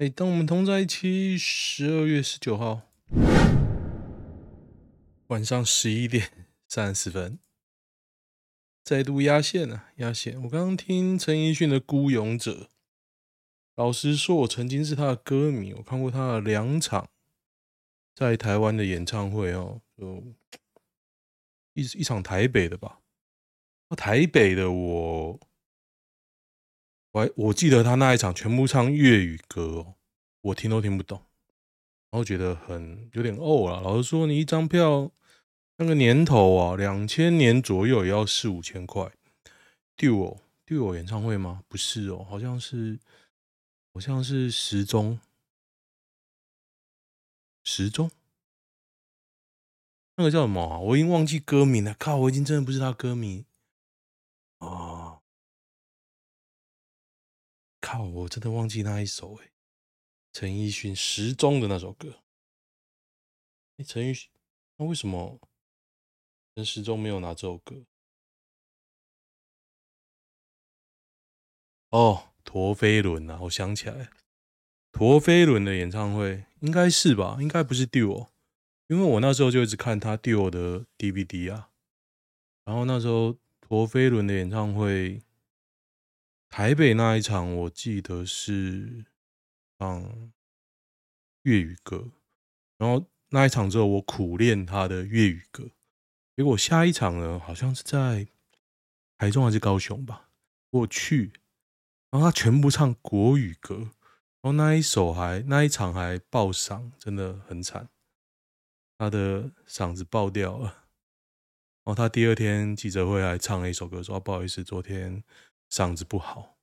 哎，当我们同在一起，十二月十九号晚上十一点三十分，再度压线了，压线。我刚刚听陈奕迅的《孤勇者》，老实说，我曾经是他的歌迷，我看过他的两场在台湾的演唱会哦，就一一场台北的吧，台北的我。我我记得他那一场全部唱粤语歌哦，我听都听不懂，然后觉得很有点呕了。老实说，你一张票那个年头啊，两千年左右也要四五千块。Duo Duo 演唱会吗？不是哦，好像是好像是时钟时钟，那个叫什么啊？我已经忘记歌名了。靠，我已经真的不是他歌迷靠！我真的忘记那一首哎，陈奕迅《时钟》的那首歌。哎，陈奕迅，那为什么陈时中没有拿这首歌？哦，陀飞轮啊！我想起来，陀飞轮的演唱会应该是吧？应该不是 Duo，因为我那时候就一直看他 Duo 的 DVD 啊。然后那时候陀飞轮的演唱会。台北那一场，我记得是唱粤语歌，然后那一场之后，我苦练他的粤语歌。结果下一场呢，好像是在台中还是高雄吧，我去，然后他全部唱国语歌，然后那一首还那一场还爆嗓，真的很惨，他的嗓子爆掉了。然后他第二天记者会还唱了一首歌，说不好意思，昨天。嗓子不好，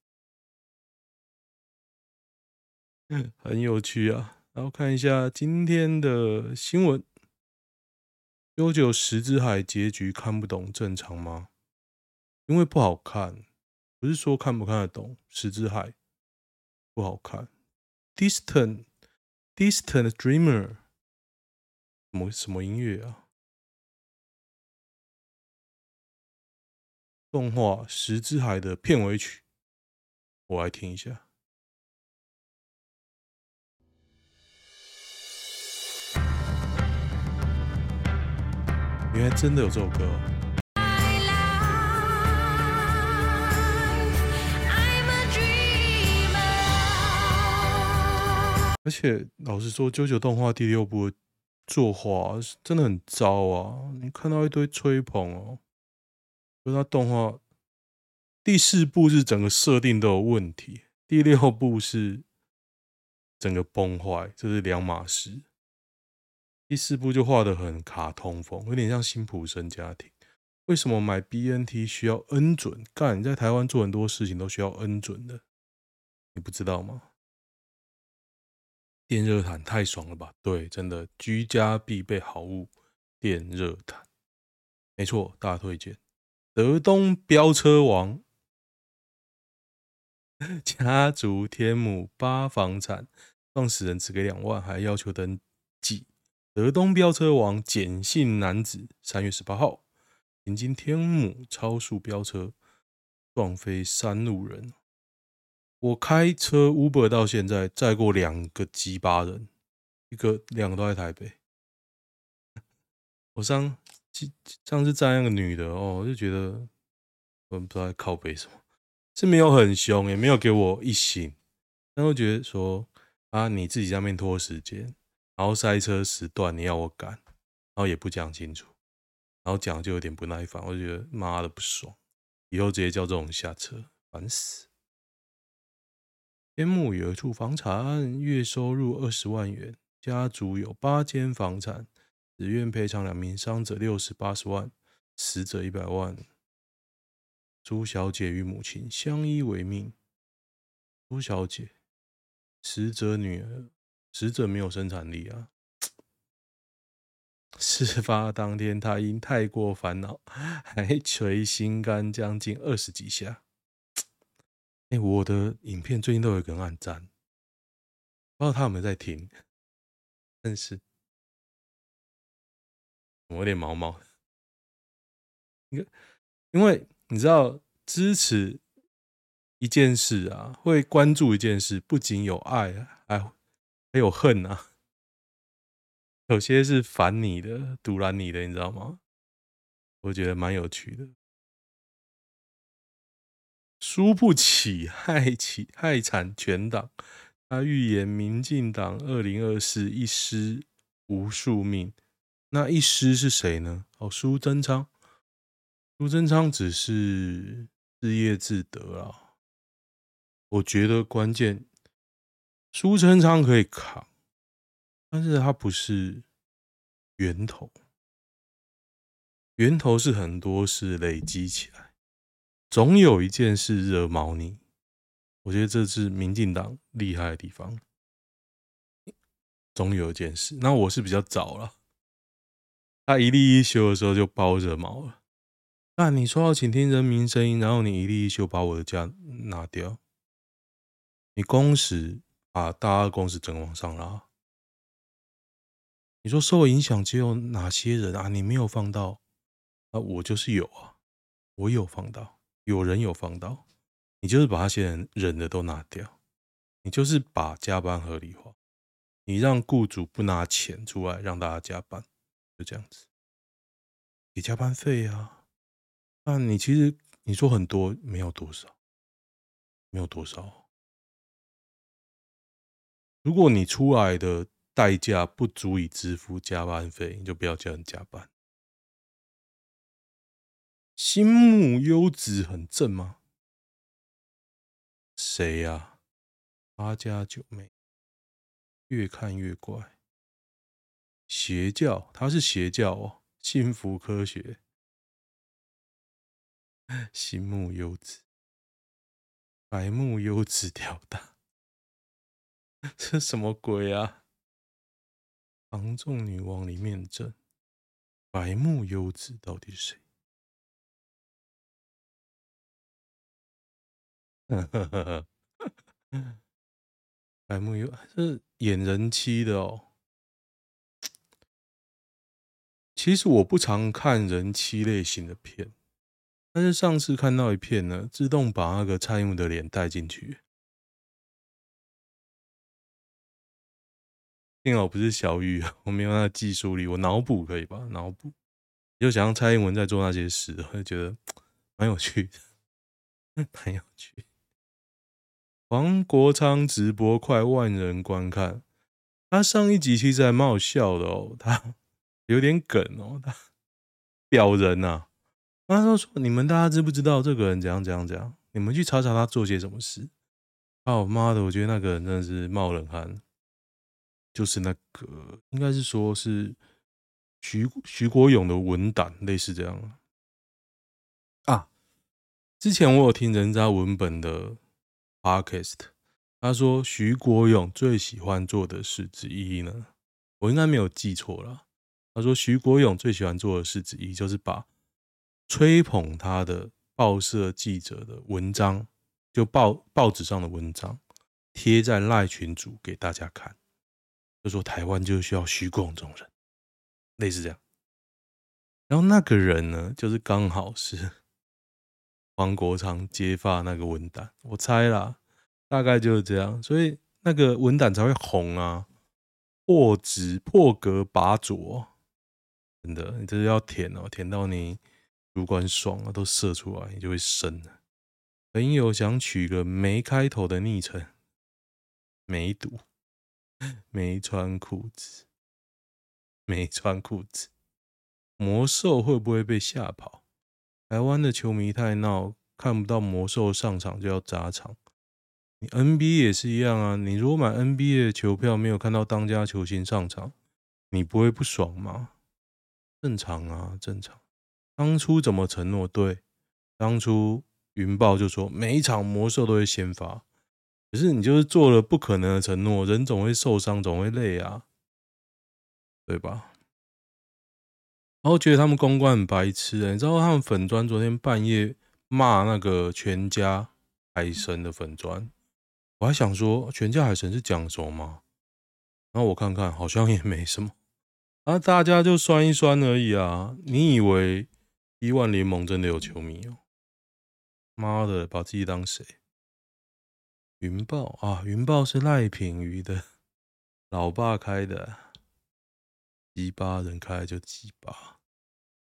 很有趣啊。然后看一下今天的新闻，《JoJo 十之海》结局看不懂正常吗？因为不好看，不是说看不看得懂。《十之海》不好看，《Distant Distant Dreamer》什么什么音乐啊？动画《十之海》的片尾曲，我来听一下。原来真的有这首歌哦！而且老实说，《JoJo》动画第六部作画真的很糟啊！你看到一堆吹捧哦。就他动画第四部是整个设定都有问题，第六部是整个崩坏，这是两码事。第四部就画得很卡通风，有点像辛普森家庭。为什么买 BNT 需要恩准？干，你在台湾做很多事情都需要恩准的，你不知道吗？电热毯太爽了吧？对，真的居家必备好物，电热毯，没错，大推荐。德东飙车王，家族天母八房产，创始人只给两万，还要求登记。德东飙车王，简姓男子，三月十八号，临经天母超速飙车，撞飞三路人。我开车 Uber 到现在，载过两个鸡巴人，一个两个都在台北。我上。上次站那个女的哦，我就觉得我不知道在靠背什么，是没有很凶，也没有给我一星，但我觉得说啊，你自己在那边拖时间，然后塞车时段你要我赶，然后也不讲清楚，然后讲就有点不耐烦，我就觉得妈的不爽，以后直接叫这种下车，烦死。天母有一处房产，月收入二十万元，家族有八间房产。只愿赔偿两名伤者六十八十万，死者一百万。朱小姐与母亲相依为命。朱小姐，死者女儿，死者没有生产力啊。事发当天，她因太过烦恼，还捶心肝将近二十几下。哎，我的影片最近都有个人按赞，不知道他有没有在听，但是。我有点毛毛，因为你知道支持一件事啊，会关注一件事，不仅有爱啊，还还有恨啊。有些是烦你的、阻拦你的，你知道吗？我觉得蛮有趣的。输不起，害起害惨全党。他预言民进党二零二四一失无数命。那一失是谁呢？哦，苏贞昌。苏贞昌只是自业自得啊。我觉得关键，苏贞昌可以扛，但是他不是源头。源头是很多事累积起来，总有一件事惹毛你。我觉得这是民进党厉害的地方，总有一件事。那我是比较早了，他一立一休的时候就把我惹毛了。那你说要倾听人民声音，然后你一立一休把我的假拿掉。你工时把大家工时整往上拉，你说受影响只有哪些人啊？你没有放到啊，我就是有啊，我有放到，有人有放到，你就是把那些人忍的都拿掉，你就是把加班合理化，你让雇主不拿钱出来让大家加班，就这样子，给加班费啊，那你其实你说很多，没有多少，没有多少。如果你出来的代价不足以支付加班费，你就不要叫人加班。新木优子很正吗？谁呀、啊？八加九妹，越看越怪。邪教，他是邪教哦。幸福科学，新木优子，白木优子吊打。这什么鬼啊？房仲女王里面证白木优子到底是谁？白木优是演人妻的哦。其实我不常看人妻类型的片，但是上次看到一片呢，自动把那个蔡英文的脸带进去。幸好不是小雨，我没有那技术力，我脑补可以吧？脑补，就想让蔡英文在做那些事，我就觉得 蛮有趣的，蛮有趣。黄国昌直播快万人观看，他上一集其实还蛮好笑的哦，他有点梗哦，他表人呐、啊，他说说你们大家知不知道这个人怎样怎样怎样？你们去查查他做些什么事。哦妈的，我觉得那个人真的是冒冷汗。就是那个，应该是说是徐徐国勇的文胆，类似这样啊。之前我有听人家文本的 podcast，他说徐国勇最喜欢做的事之一呢，我应该没有记错了。他说徐国勇最喜欢做的事之一，就是把吹捧他的报社记者的文章，就报报纸上的文章，贴在赖群组给大家看。就说台湾就需要徐国勇这种人，类似这样。然后那个人呢，就是刚好是 黄国昌揭发那个文胆，我猜啦，大概就是这样，所以那个文胆才会红啊，破纸破格拔擢，真的，你这是要舔哦，舔到你主管爽啊都射出来，你就会生了。朋友想取个没开头的昵称，没毒。没穿裤子，没穿裤子，魔兽会不会被吓跑？台湾的球迷太闹，看不到魔兽上场就要砸场。你 NBA 也是一样啊，你如果买 NBA 的球票，没有看到当家球星上场，你不会不爽吗？正常啊，正常。当初怎么承诺？对，当初云豹就说每一场魔兽都会先发。可是你就是做了不可能的承诺，人总会受伤，总会累啊，对吧？然后觉得他们公关很白痴，欸，你知道他们粉砖昨天半夜骂那个全家海神的粉砖，我还想说全家海神是讲什么吗？然后我看看好像也没什么，啊，大家就酸一酸而已啊！你以为亿万联盟真的有球迷哦？妈的，把自己当谁？云豹啊，云豹是赖品瑜的老爸开的，鸡巴人开就鸡巴。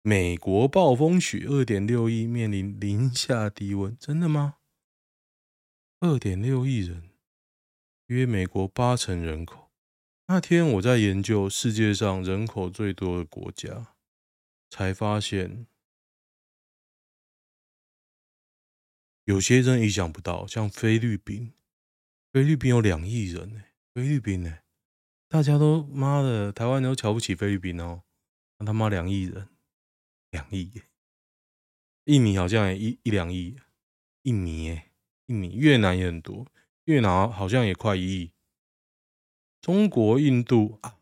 美国暴风雪二点六亿面临零下低温，真的吗？二点六亿人，约美国八成人口。那天我在研究世界上人口最多的国家，才发现。有些人意想不到，像菲律宾，菲律宾有两亿人呢。菲律宾呢，大家都妈的，台湾人都瞧不起菲律宾哦。那他妈两亿人，两亿。印尼好像也一一两亿，印尼耶，印尼，越南也很多，越南好像也快一亿。中国、印度啊，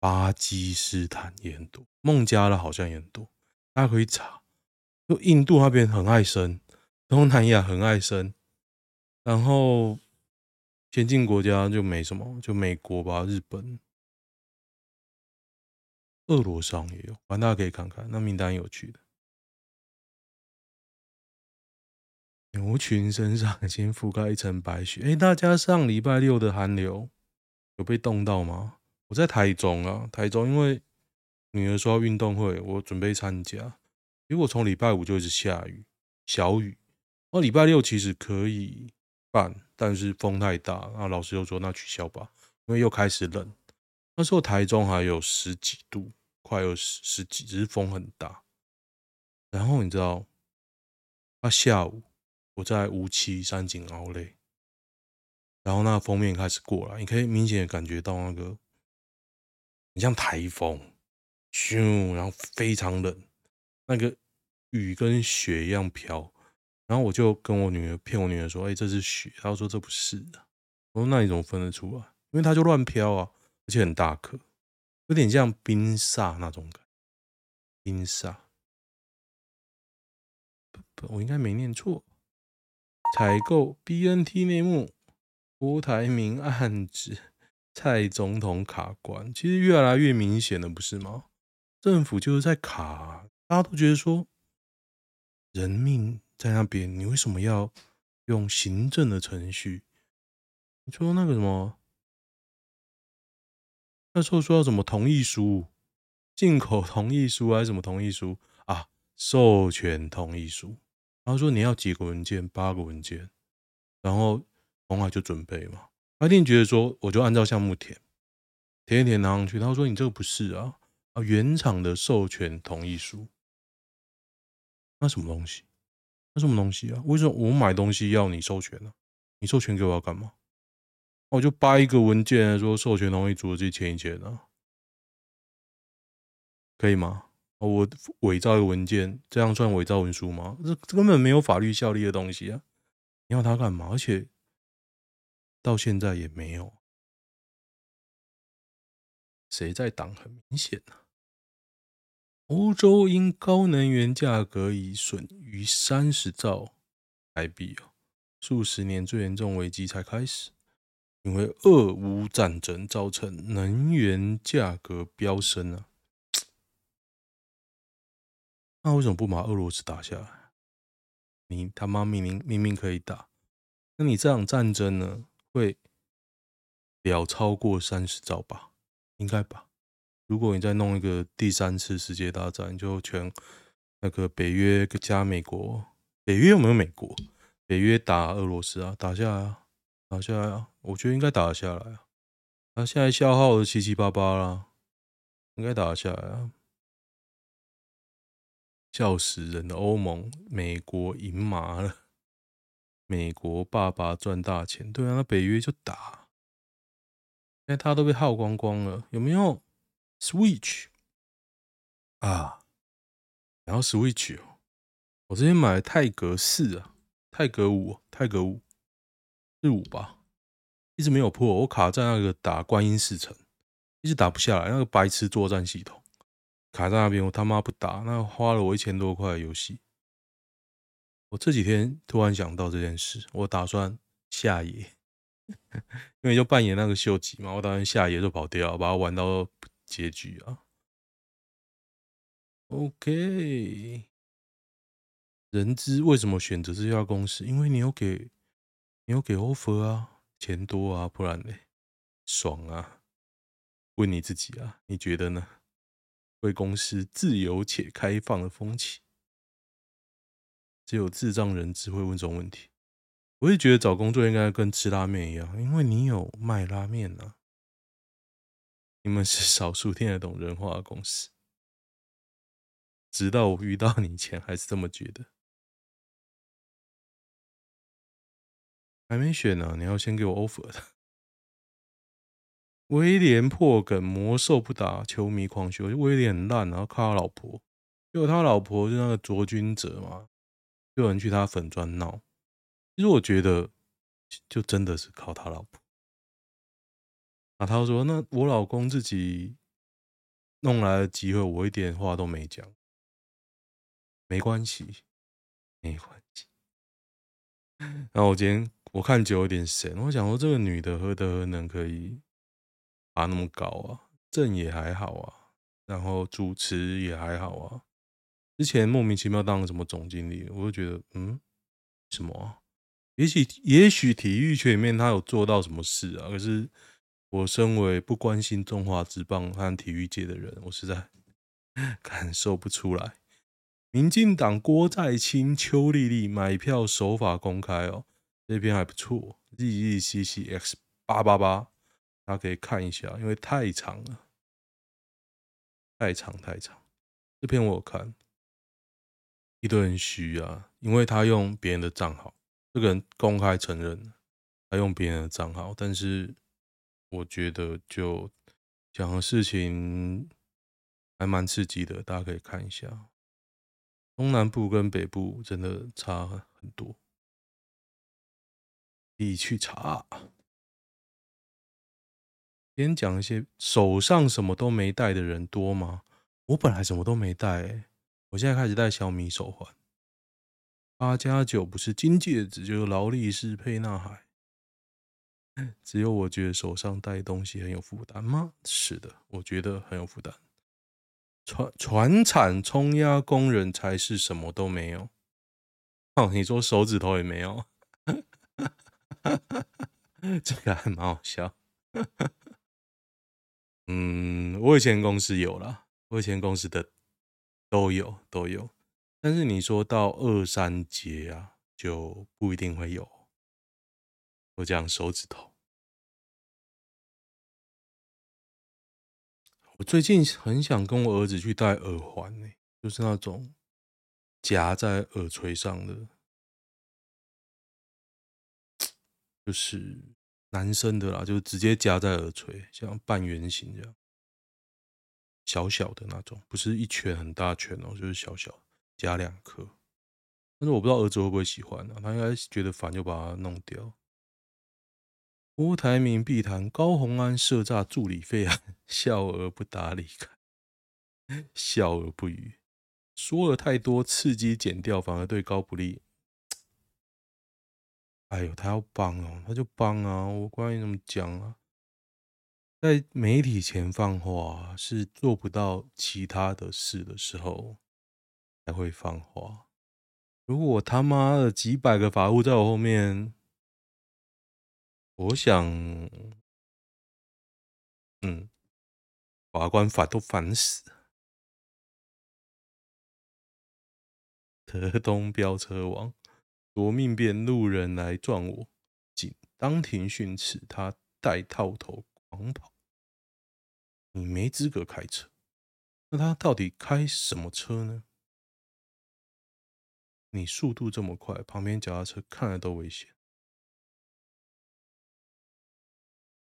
巴基斯坦也很多，孟加拉好像也很多，大家可以查。就印度那边很爱生。东南亚很爱生，然后先进国家就没什么，就美国吧、日本、俄罗斯也有，反正大家可以看看，那名单有趣的。牛群身上已经覆盖一层白雪。哎，大家上礼拜六的寒流有被冻到吗？我在台中啊，台中因为女儿说要运动会，我准备参加，结果从礼拜五就一直下雨，小雨。那礼拜六其实可以办，但是风太大，那老师又说那取消吧，因为又开始冷。那时候台中还有十几度，快有十十几，只是风很大。然后你知道，那下午我在梧栖山景熬累，然后那封面开始过来，你可以明显感觉到那个，很像台风，咻，然后非常冷，那个雨跟雪一样飘。然后我就跟我女儿骗我女儿说：“哎，这是雪。”她说：“这不是的。”我说：“那你怎么分得出来？因为它就乱飘啊，而且很大颗，有点像冰煞那种感。冰煞，不不，我应该没念错。采购 BNT 内幕，郭台铭案子蔡总统卡关，其实越来越明显了，不是吗？政府就是在卡，大家都觉得说人命。在那边，你为什么要用行政的程序？你说那个什么，那时候说要什么同意书、进口同意书还是什么同意书啊？授权同意书。然后说你要几个文件？八个文件。然后鸿海就准备嘛，他一定觉得说我就按照项目填，填一填拿上去。他说你这个不是啊啊，原厂的授权同意书，那什么东西？那什么东西啊？为什么我买东西要你授权呢、啊？你授权给我要干嘛？我就掰一个文件说授权同意书，自己签一签啊，可以吗？我伪造一个文件，这样算伪造文书吗？这这根本没有法律效力的东西啊！你要他干嘛？而且到现在也没有，谁在挡？很明显啊。欧洲因高能源价格已损逾三十兆台币哦，数十年最严重危机才开始，因为俄乌战争造成能源价格飙升啊！那为什么不把俄罗斯打下来？你他妈明明明明可以打，那你这场战争呢，会了超过三十兆吧？应该吧？如果你再弄一个第三次世界大战，就全那个北约加美国，北约有没有美国？北约打俄罗斯啊，打下来啊，打下来啊，我觉得应该打得下来啊。他现在消耗的七七八八啦，应该打得下来啊。笑死人的欧盟，美国赢麻了，美国爸爸赚大钱，对啊，那北约就打，现在他都被耗光光了，有没有？Switch 啊，然后 Switch 哦，我之前买的泰格四啊，泰格五，泰格五是五吧，一直没有破，我卡在那个打观音寺城，一直打不下来，那个白痴作战系统卡在那边，我他妈不打，那花了我一千多块的游戏。我这几天突然想到这件事，我打算下野，因为就扮演那个秀吉嘛，我打算下野就跑掉，把它玩到。结局啊，OK。人资为什么选择这家公司？因为你有给你有给 offer 啊，钱多啊，不然呢？爽啊！问你自己啊，你觉得呢？为公司自由且开放的风气，只有智障人只会问这种问题。我也觉得找工作应该跟吃拉面一样，因为你有卖拉面啊。你们是 少数听得懂人话的公司。直到我遇到你前，还是这么觉得。还没选呢，你要先给我 offer 的。威廉破梗，魔兽不打，球迷狂修。威廉很烂，然后靠他老婆，结果他老婆是那个卓君哲嘛，有人去他粉专闹。其实我觉得，就真的是靠他老婆。啊，他说：“那我老公自己弄来的机会，我一点话都没讲。”没关系，没关系。然后我今天我看酒有点神，我想说这个女的何德何能可以爬那么高啊？正也还好啊，然后主持也还好啊。之前莫名其妙当了什么总经理，我就觉得嗯，什么？也许也许体育圈里面他有做到什么事啊？可是我身为不关心中华之棒和体育界的人，我实在 感受不出来。民进党郭在清、邱丽丽买票手法公开哦，这篇还不错，Z Z C C X 八八八，大家可以看一下，因为太长了，太长太长。这篇我有看，一堆人虚啊，因为他用别人的账号，这个人公开承认他用别人的账号，但是我觉得就讲的事情还蛮刺激的，大家可以看一下。东南部跟北部真的差很多，你去查。先讲一些手上什么都没带的人多吗？我本来什么都没带，我现在开始戴小米手环。八加九不是金戒指就是劳力士沛纳海。只有我觉得手上戴东西很有负担吗？是的，我觉得很有负担。船船产冲压工人才是什么都没有。哦，你说手指头也没有，这个还蛮好笑。嗯，我以前公司有啦，我以前公司的都有都有，但是你说到二三节啊，就不一定会有。我讲手指头。我最近很想跟我儿子去戴耳环呢，就是那种夹在耳垂上的，就是男生的啦，就直接夹在耳垂，像半圆形这样，小小的那种，不是一圈很大圈哦，就是小小加两颗。但是我不知道儿子会不会喜欢啊？他应该觉得烦，就把它弄掉。郭台铭必谈高虹安设诈助理费案，笑而不答离开，笑而不语，说了太多刺激剪掉，反而对高不利。哎呦，他要帮哦，他就帮啊！我关你怎么讲啊？在媒体前放话是做不到其他的事的时候才会放话。如果他妈的几百个法务在我后面。我想，嗯，法官烦都烦死。德东飙车王夺命变路人来撞我，仅当庭训斥他戴套头狂跑。你没资格开车，那他到底开什么车呢？你速度这么快，旁边脚踏车看了都危险。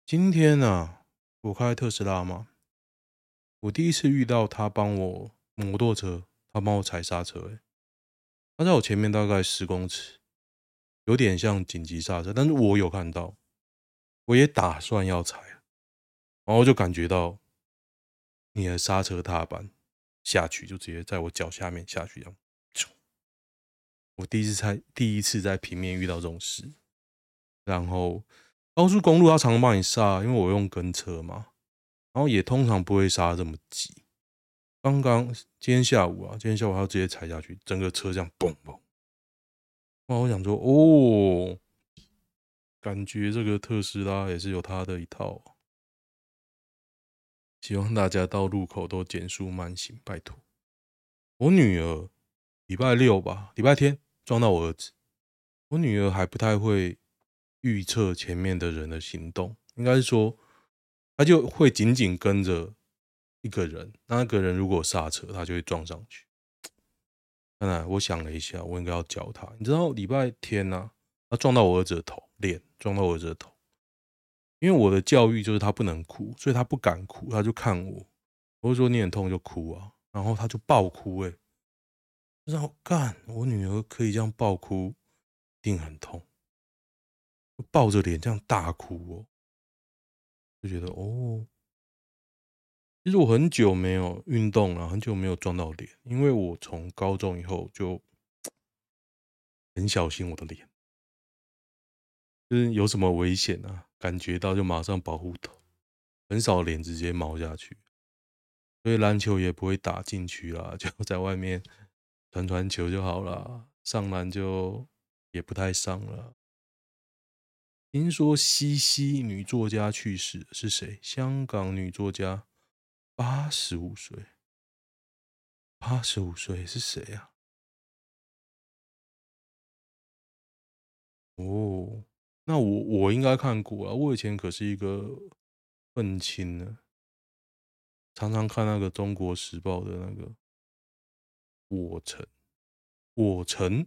今天呢、啊，我开特斯拉嘛，我第一次遇到他帮我摩托车，他帮我踩刹车，诶，他在我前面大概十公尺，有点像紧急刹车，但是我有看到，我也打算要踩，然后就感觉到你的刹车踏板下去，就直接在我脚下面下去，这样，我第一次在第一次在平面遇到这种事，然后。高速公路它常常帮你刹，因为我用跟车嘛，然后也通常不会刹这么急。刚刚今天下午啊，今天下午还要直接踩下去，整个车这样嘣嘣。那我想说，哦，感觉这个特斯拉也是有它的一套。希望大家到路口都减速慢行，拜托。我女儿礼拜六吧，礼拜天撞到我儿子。我女儿还不太会预测前面的人的行动，应该是说，她就会紧紧跟着一个人，那个人如果刹车，她就会撞上去。当然，我想了一下，我应该要教她。你知道礼拜天呢、啊，她撞到我儿子的头，脸撞到我儿子的头。因为我的教育就是她不能哭，所以她不敢哭，她就看我。我就说你很痛就哭啊，然后她就爆哭、欸。哎，然后干，我女儿可以这样爆哭。一定很痛，抱着脸这样大哭哦，就觉得哦，其实我很久没有运动了，很久没有撞到脸，因为我从高中以后就很小心我的脸，就是有什么危险啊，感觉到就马上保护头，很少脸直接毛下去，所以篮球也不会打进去啦，就在外面传传球就好了，上篮就。也不太上了。听说西西女作家去世，是谁？香港女作家，八十五岁。八十五岁是谁啊？哦，那我我应该看过啊。我以前可是一个愤青呢，常常看那个《中国时报》的那个《我城》，我城。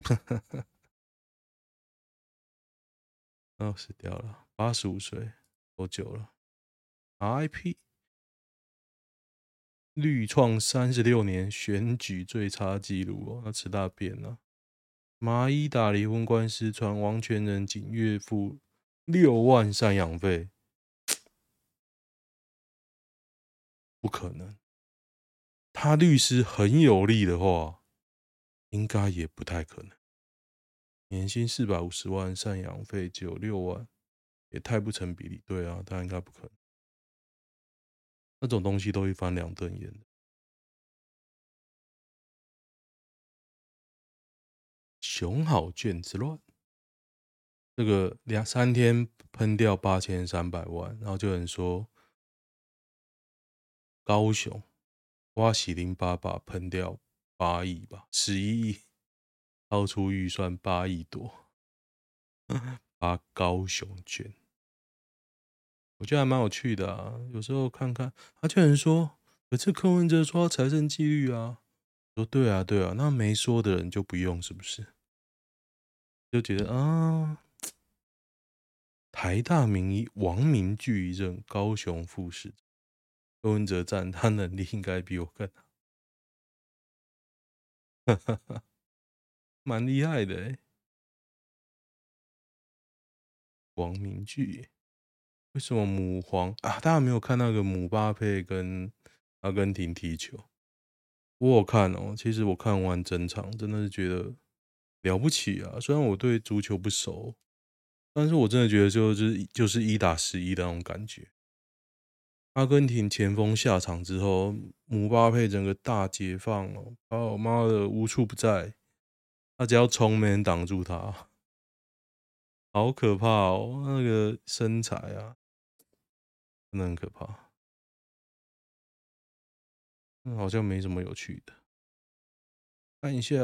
哈哈哈，哦，死掉了，八十五岁，多久了？RIP，绿创三十六年选举最差纪录哦，那吃大便了。麻衣打离婚官司传王全仁仅月付六万赡养费，不可能。他律师很有力的话。应该也不太可能，年薪四百五十万，赡养费只有六万，也太不成比例。对啊，他应该不可能，那种东西都会翻两瞪眼的。熊好卷之乱，这个两三天喷掉八千三百万，然后就有人说高雄挖喜林爸爸喷掉。八亿吧，十一亿，超出预算八亿多，把高雄卷，我觉得还蛮有趣的啊。有时候看看，他居然说，可是柯文哲说财政纪律啊，说对啊对啊，那没说的人就不用是不是？就觉得啊，台大名医王明聚一任高雄副市长，柯文哲赞他能力应该比我更好。哈哈哈，蛮厉害的！王明聚，为什么母皇啊？大家没有看那个姆巴佩跟阿根廷踢球？我看哦。其实我看完整场，真的是觉得了不起啊！虽然我对足球不熟，但是我真的觉得就是就是一打十一的那种感觉。阿根廷前锋下场之后，姆巴佩整个大解放哦！哦妈的，无处不在，他只要冲，没人挡住他，好可怕哦！那个身材啊，真的很可怕。好像没什么有趣的，看一下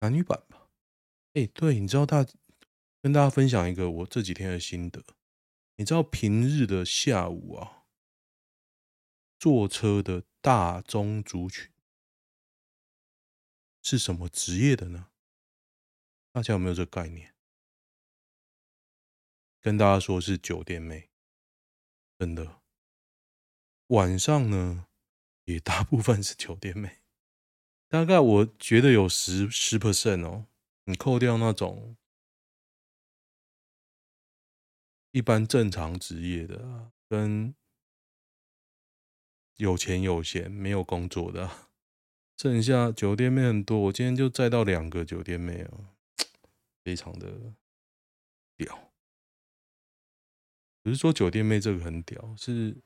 男女版吧。哎，对，你知道他？跟大家分享一个我这几天的心得。你知道平日的下午啊，坐车的大宗族群是什么职业的呢？大家有没有这个概念？跟大家说是酒店妹，真的。晚上呢，也大部分是酒店妹，大概我觉得有十十 percent 哦。你扣掉那种。一般正常职业的，跟有钱有闲没有工作的，剩下酒店妹很多。我今天就载到两个酒店妹哦，非常的屌。不是说酒店妹这个很屌，是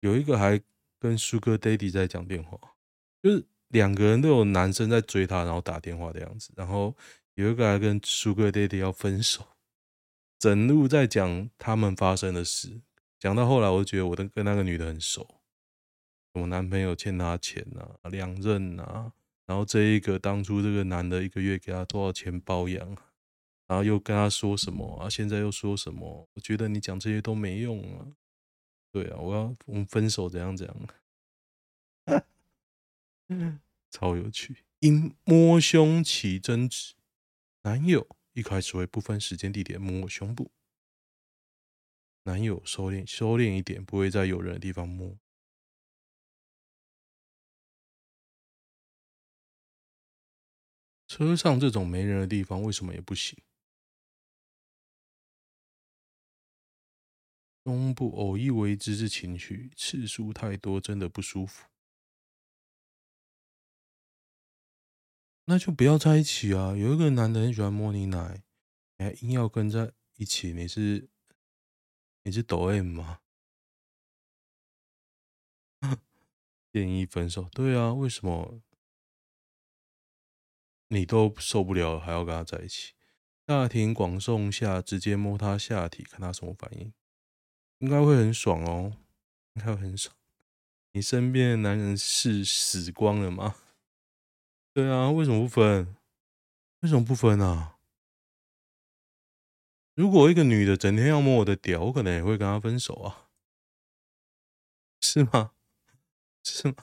有一个还跟 Sugar Daddy 在讲电话，就是两个人都有男生在追她，然后打电话的样子，然后有一个还跟 Sugar Daddy 要分手，整路在讲他们发生的事，讲到后来，我就觉得我跟跟那个女的很熟，我男朋友欠她钱啊，两任啊，然后这一个当初这个男的一个月给她多少钱包养，然后又跟她说什么啊，现在又说什么，我觉得你讲这些都没用啊，对啊，我要我们分手怎样怎样。超有趣，因摸胸起争执，男友一开始会不分时间地点摸我胸部，男友收敛收敛一点，不会在有人的地方摸。车上这种没人的地方为什么也不行？胸部偶一为之是情趣，次数太多真的不舒服。那就不要在一起啊！有一个男的很喜欢摸你奶，你还硬要跟在一起，你是你是抖 M 吗？建议分手。对啊，为什么你都受不了还要跟他在一起？大庭广众下直接摸他下体，看他什么反应？应该会很爽哦，应该会很爽。你身边的男人是死光了吗？对啊，为什么不分？为什么不分啊？如果一个女的整天要摸我的屌，我可能也会跟她分手啊，是吗？是吗？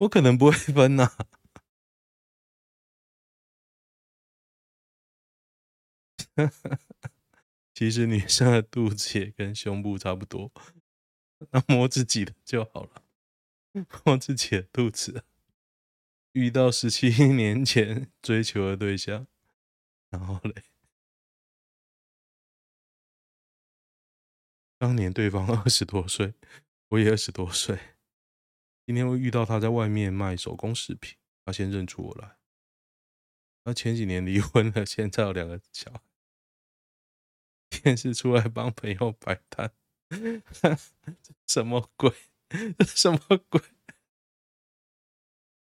我可能不会分呐。其实女生的肚子也跟胸部差不多，那摸自己的就好了，摸自己的肚子。遇到十七 年前追求的对象，然后嘞，当年对方二十多岁，我也二十多岁。今天我遇到他在外面卖手工饰品，他先认出我来。他前几年离婚了，现在有两个小孩。电视出来帮朋友摆摊，什么鬼？什么鬼？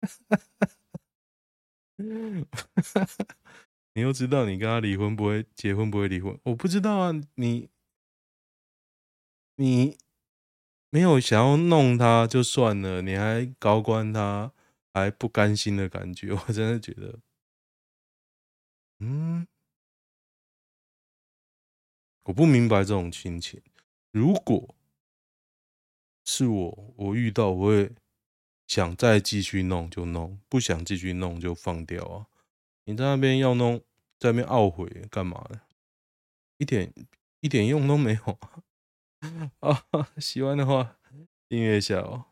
你又知道你跟他离婚不会结婚不会离婚？我不知道啊，你你没有想要弄他就算了，你还高官他，还不甘心的感觉，我真的觉得，嗯，我不明白这种亲情。如果是我，我遇到我会。想再继续弄就弄，不想继续弄就放掉啊！你在那边要弄，在那边懊悔干嘛呢？一点一点用都没有 啊！喜欢的话订阅一下哦。